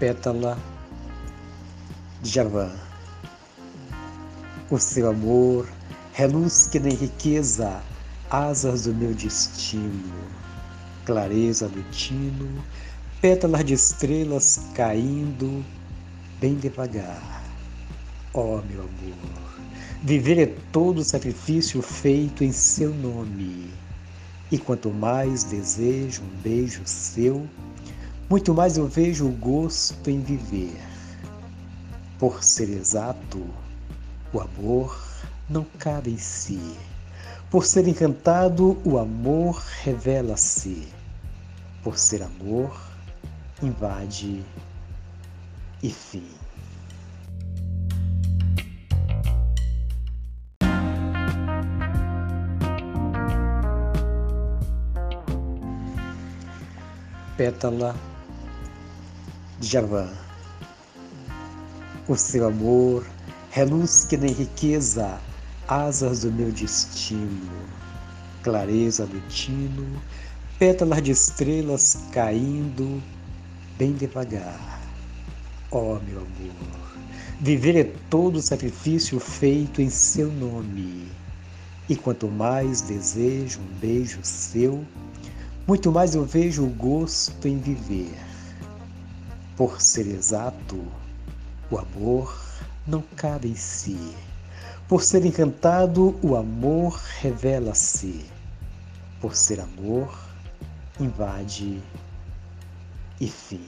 pétala de Javan. O seu amor reluz que nem riqueza, asas do meu destino, clareza do tino, pétalas de estrelas caindo bem devagar. Ó oh, meu amor, viver é todo sacrifício feito em seu nome. E quanto mais desejo um beijo seu, muito mais eu vejo o gosto em viver. Por ser exato, o amor não cabe em si. Por ser encantado, o amor revela-se. Por ser amor, invade e fim. Pétala de Javan. O seu amor reluz que nem riqueza, asas do meu destino, clareza do tino, pétalas de estrelas caindo bem devagar. Ó oh, meu amor, viver é todo sacrifício feito em seu nome. E quanto mais desejo um beijo seu, muito mais eu vejo o gosto em viver. Por ser exato, o amor não cabe em si. Por ser encantado, o amor revela-se. Por ser amor, invade e fim.